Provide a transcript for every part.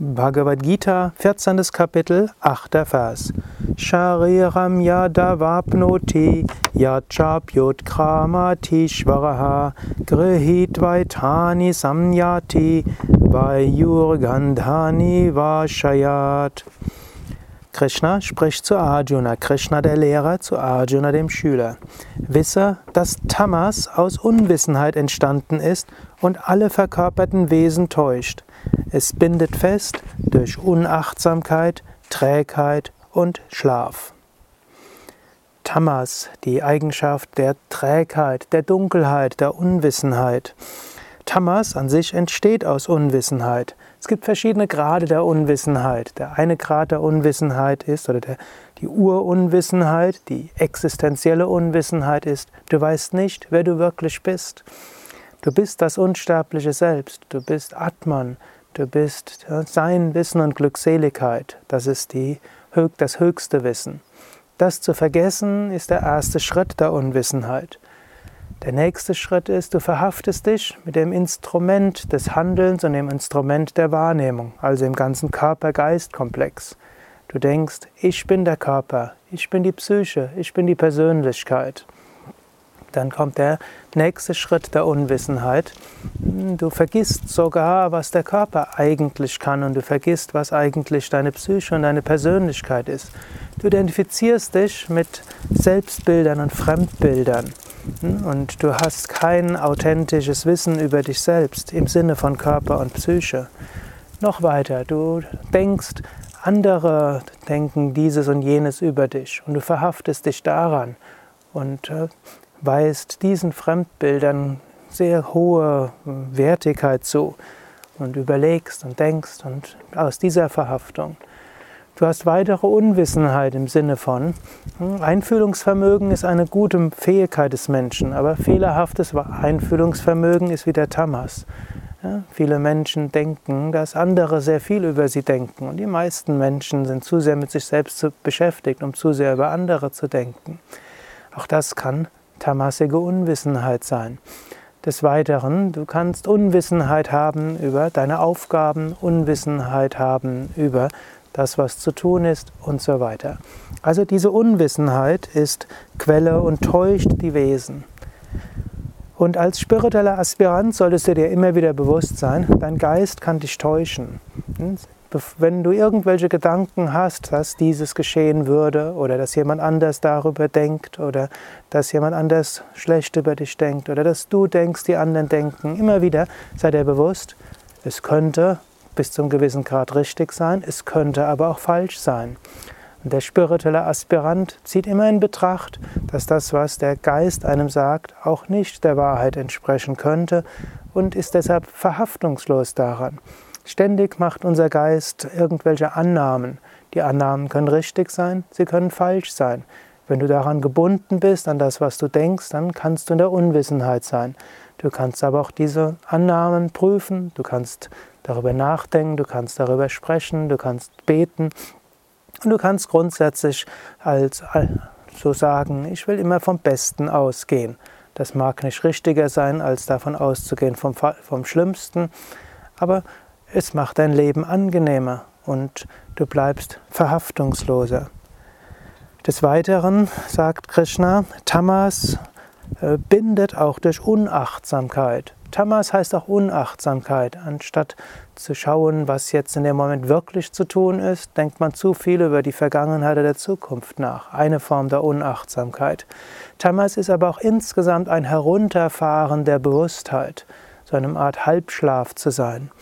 Bhagavad Gita, 14. Kapitel, 8. Vers. Shariram yadavapnoti yachapyot kramati shvaraha grihit vaitani samyati vayurgandhani vashayat. Krishna spricht zu Arjuna, Krishna der Lehrer zu Arjuna dem Schüler. Wisse, dass Tamas aus Unwissenheit entstanden ist und alle verkörperten Wesen täuscht. Es bindet fest durch Unachtsamkeit, Trägheit und Schlaf. Tamas, die Eigenschaft der Trägheit, der Dunkelheit, der Unwissenheit. Tamas an sich entsteht aus Unwissenheit. Es gibt verschiedene Grade der Unwissenheit. Der eine Grad der Unwissenheit ist, oder der, die Urunwissenheit, die existenzielle Unwissenheit ist, du weißt nicht, wer du wirklich bist. Du bist das unsterbliche Selbst, du bist Atman, du bist Sein, Wissen und Glückseligkeit. Das ist die, das höchste Wissen. Das zu vergessen ist der erste Schritt der Unwissenheit. Der nächste Schritt ist, du verhaftest dich mit dem Instrument des Handelns und dem Instrument der Wahrnehmung, also im ganzen Körper-Geist-Komplex. Du denkst, ich bin der Körper, ich bin die Psyche, ich bin die Persönlichkeit. Dann kommt der nächste Schritt der Unwissenheit. Du vergisst sogar, was der Körper eigentlich kann und du vergisst, was eigentlich deine Psyche und deine Persönlichkeit ist. Du identifizierst dich mit Selbstbildern und Fremdbildern und du hast kein authentisches Wissen über dich selbst im Sinne von Körper und Psyche. Noch weiter, du denkst, andere denken dieses und jenes über dich und du verhaftest dich daran und äh, weist diesen Fremdbildern sehr hohe Wertigkeit zu und überlegst und denkst und aus dieser Verhaftung. Du hast weitere Unwissenheit im Sinne von, hm, Einfühlungsvermögen ist eine gute Fähigkeit des Menschen, aber fehlerhaftes Einfühlungsvermögen ist wie der Tamas. Ja, viele Menschen denken, dass andere sehr viel über sie denken und die meisten Menschen sind zu sehr mit sich selbst beschäftigt, um zu sehr über andere zu denken. Auch das kann tamasige Unwissenheit sein. Des Weiteren, du kannst Unwissenheit haben über deine Aufgaben, Unwissenheit haben über das, was zu tun ist und so weiter. Also diese Unwissenheit ist Quelle und täuscht die Wesen. Und als spiritueller Aspirant solltest du dir immer wieder bewusst sein, dein Geist kann dich täuschen wenn du irgendwelche Gedanken hast, dass dieses geschehen würde oder dass jemand anders darüber denkt oder dass jemand anders schlecht über dich denkt oder dass du denkst, die anderen denken, immer wieder sei dir bewusst, es könnte bis zum gewissen Grad richtig sein, es könnte aber auch falsch sein. Der spirituelle Aspirant zieht immer in Betracht, dass das, was der Geist einem sagt, auch nicht der Wahrheit entsprechen könnte und ist deshalb verhaftungslos daran. Ständig macht unser Geist irgendwelche Annahmen. Die Annahmen können richtig sein, sie können falsch sein. Wenn du daran gebunden bist, an das, was du denkst, dann kannst du in der Unwissenheit sein. Du kannst aber auch diese Annahmen prüfen, du kannst darüber nachdenken, du kannst darüber sprechen, du kannst beten und du kannst grundsätzlich als so sagen, ich will immer vom Besten ausgehen. Das mag nicht richtiger sein, als davon auszugehen vom, vom Schlimmsten, aber es macht dein Leben angenehmer und du bleibst verhaftungsloser. Des Weiteren sagt Krishna, Tamas äh, bindet auch durch Unachtsamkeit. Tamas heißt auch Unachtsamkeit. Anstatt zu schauen, was jetzt in dem Moment wirklich zu tun ist, denkt man zu viel über die Vergangenheit oder der Zukunft nach. Eine Form der Unachtsamkeit. Tamas ist aber auch insgesamt ein Herunterfahren der Bewusstheit, so eine Art Halbschlaf zu sein.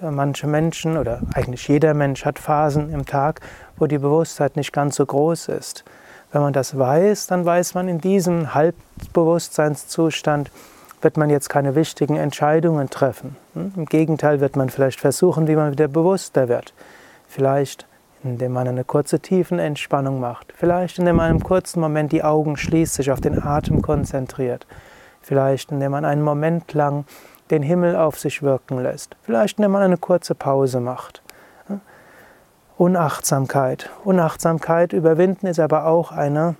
Manche Menschen oder eigentlich jeder Mensch hat Phasen im Tag, wo die Bewusstheit nicht ganz so groß ist. Wenn man das weiß, dann weiß man, in diesem Halbbewusstseinszustand wird man jetzt keine wichtigen Entscheidungen treffen. Im Gegenteil wird man vielleicht versuchen, wie man wieder bewusster wird. Vielleicht indem man eine kurze Tiefenentspannung macht. Vielleicht indem man einen kurzen Moment die Augen schließt, sich auf den Atem konzentriert. Vielleicht indem man einen Moment lang den Himmel auf sich wirken lässt. Vielleicht, indem man eine kurze Pause macht. Unachtsamkeit. Unachtsamkeit überwinden ist aber auch eine,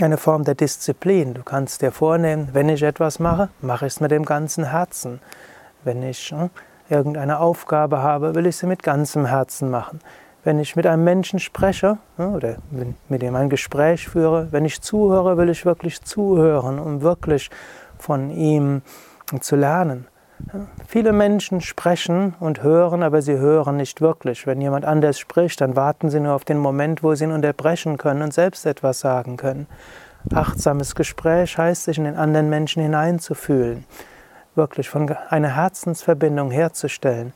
eine Form der Disziplin. Du kannst dir vornehmen, wenn ich etwas mache, mache ich es mit dem ganzen Herzen. Wenn ich hm, irgendeine Aufgabe habe, will ich sie mit ganzem Herzen machen. Wenn ich mit einem Menschen spreche oder mit dem ein Gespräch führe, wenn ich zuhöre, will ich wirklich zuhören, um wirklich von ihm zu lernen. Viele Menschen sprechen und hören, aber sie hören nicht wirklich. Wenn jemand anders spricht, dann warten sie nur auf den Moment, wo sie ihn unterbrechen können und selbst etwas sagen können. Achtsames Gespräch heißt, sich in den anderen Menschen hineinzufühlen, wirklich von einer Herzensverbindung herzustellen,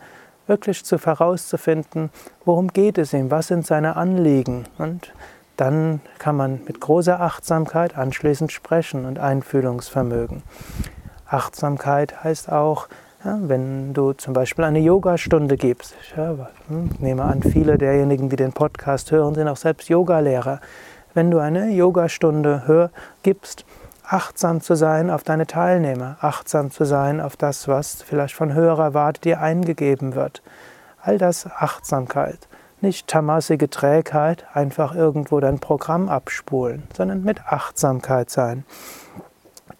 wirklich zu herauszufinden, worum geht es ihm, was sind seine Anliegen und dann kann man mit großer Achtsamkeit anschließend sprechen und Einfühlungsvermögen. Achtsamkeit heißt auch, ja, wenn du zum Beispiel eine Yogastunde gibst. Ich hm, nehme an, viele derjenigen, die den Podcast hören, sind auch selbst Yogalehrer. Wenn du eine Yogastunde hör, gibst, achtsam zu sein auf deine Teilnehmer, achtsam zu sein auf das, was vielleicht von höherer Warte dir eingegeben wird. All das Achtsamkeit. Nicht tamasige Trägheit, einfach irgendwo dein Programm abspulen, sondern mit Achtsamkeit sein.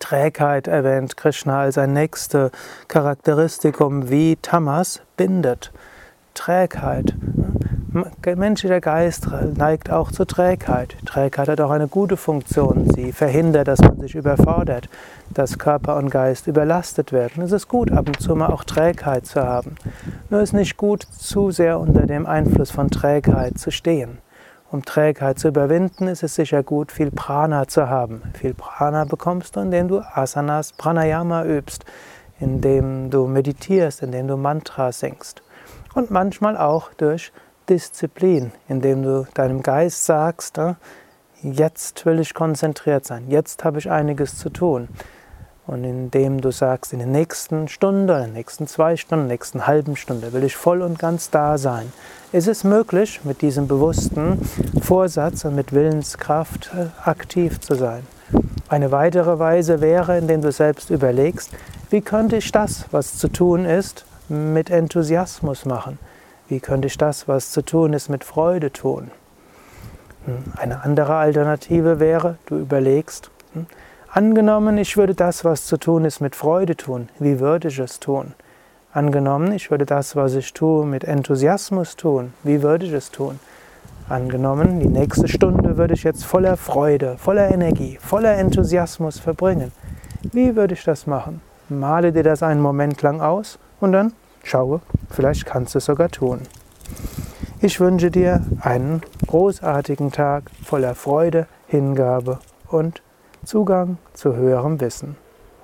Trägheit erwähnt Krishna als ein nächstes Charakteristikum, wie Tamas bindet. Trägheit. Menschlicher Geist neigt auch zur Trägheit. Trägheit hat auch eine gute Funktion. Sie verhindert, dass man sich überfordert, dass Körper und Geist überlastet werden. Es ist gut, ab und zu mal auch Trägheit zu haben. Nur ist nicht gut, zu sehr unter dem Einfluss von Trägheit zu stehen. Um Trägheit zu überwinden, ist es sicher gut, viel Prana zu haben. Viel Prana bekommst du, indem du Asanas, Pranayama übst, indem du meditierst, indem du Mantras singst. Und manchmal auch durch Disziplin, indem du deinem Geist sagst, ah, jetzt will ich konzentriert sein, jetzt habe ich einiges zu tun. Und indem du sagst, in der nächsten Stunde, in den nächsten zwei Stunden, in der nächsten halben Stunde will ich voll und ganz da sein, ist es möglich, mit diesem bewussten Vorsatz und mit Willenskraft äh, aktiv zu sein. Eine weitere Weise wäre, indem du selbst überlegst, wie könnte ich das, was zu tun ist, mit Enthusiasmus machen? Wie könnte ich das, was zu tun ist, mit Freude tun? Hm, eine andere Alternative wäre, du überlegst, hm, angenommen, ich würde das, was zu tun ist, mit Freude tun, wie würde ich es tun? Angenommen, ich würde das, was ich tue, mit Enthusiasmus tun, wie würde ich es tun? Angenommen, die nächste Stunde würde ich jetzt voller Freude, voller Energie, voller Enthusiasmus verbringen. Wie würde ich das machen? Male dir das einen Moment lang aus und dann Schaue, vielleicht kannst du es sogar tun. Ich wünsche dir einen großartigen Tag voller Freude, Hingabe und Zugang zu höherem Wissen.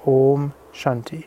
Om Shanti.